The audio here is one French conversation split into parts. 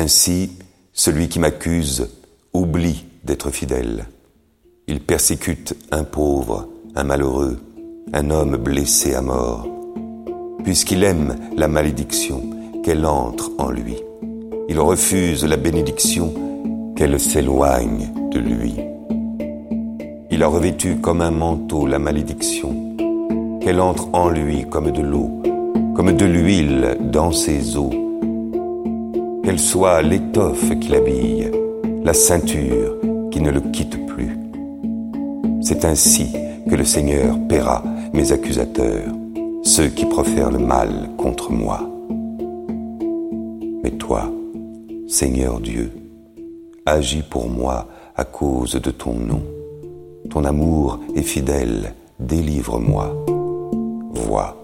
Ainsi, celui qui m'accuse oublie d'être fidèle. Il persécute un pauvre, un malheureux, un homme blessé à mort, puisqu'il aime la malédiction, qu'elle entre en lui. Il refuse la bénédiction, qu'elle s'éloigne de lui. Il a revêtu comme un manteau la malédiction, qu'elle entre en lui comme de l'eau, comme de l'huile dans ses os, qu'elle soit l'étoffe qui l'habille, la ceinture qui ne le quitte plus. C'est ainsi que le Seigneur paiera mes accusateurs, ceux qui profèrent le mal contre moi. Mais toi, Seigneur Dieu, agis pour moi à cause de ton nom. Ton amour est fidèle, délivre-moi. Vois,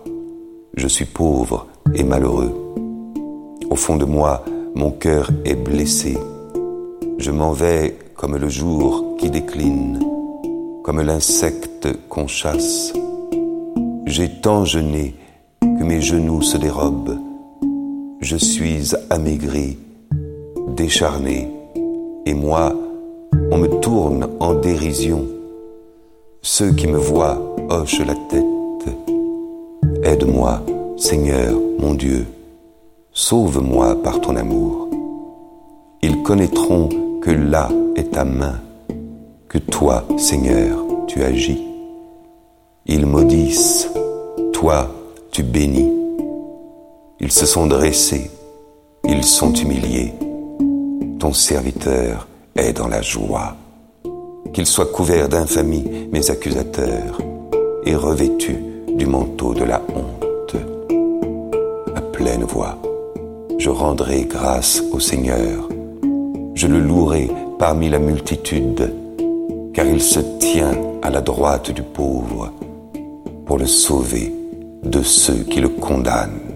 je suis pauvre et malheureux. Au fond de moi, mon cœur est blessé. Je m'en vais comme le jour qui décline, comme l'insecte qu'on chasse. J'ai tant jeûné que mes genoux se dérobent. Je suis amaigri, décharné, et moi, on me tourne en dérision. Ceux qui me voient hochent la tête. Aide-moi, Seigneur mon Dieu, sauve-moi par ton amour. Ils connaîtront que là est ta main, que toi, Seigneur, tu agis. Ils maudissent, toi, tu bénis. Ils se sont dressés, ils sont humiliés. Ton serviteur est dans la joie. Qu'ils soient couverts d'infamie, mes accusateurs, et revêtus du manteau de la honte. À pleine voix, je rendrai grâce au Seigneur. Je le louerai parmi la multitude, car il se tient à la droite du pauvre pour le sauver de ceux qui le condamnent.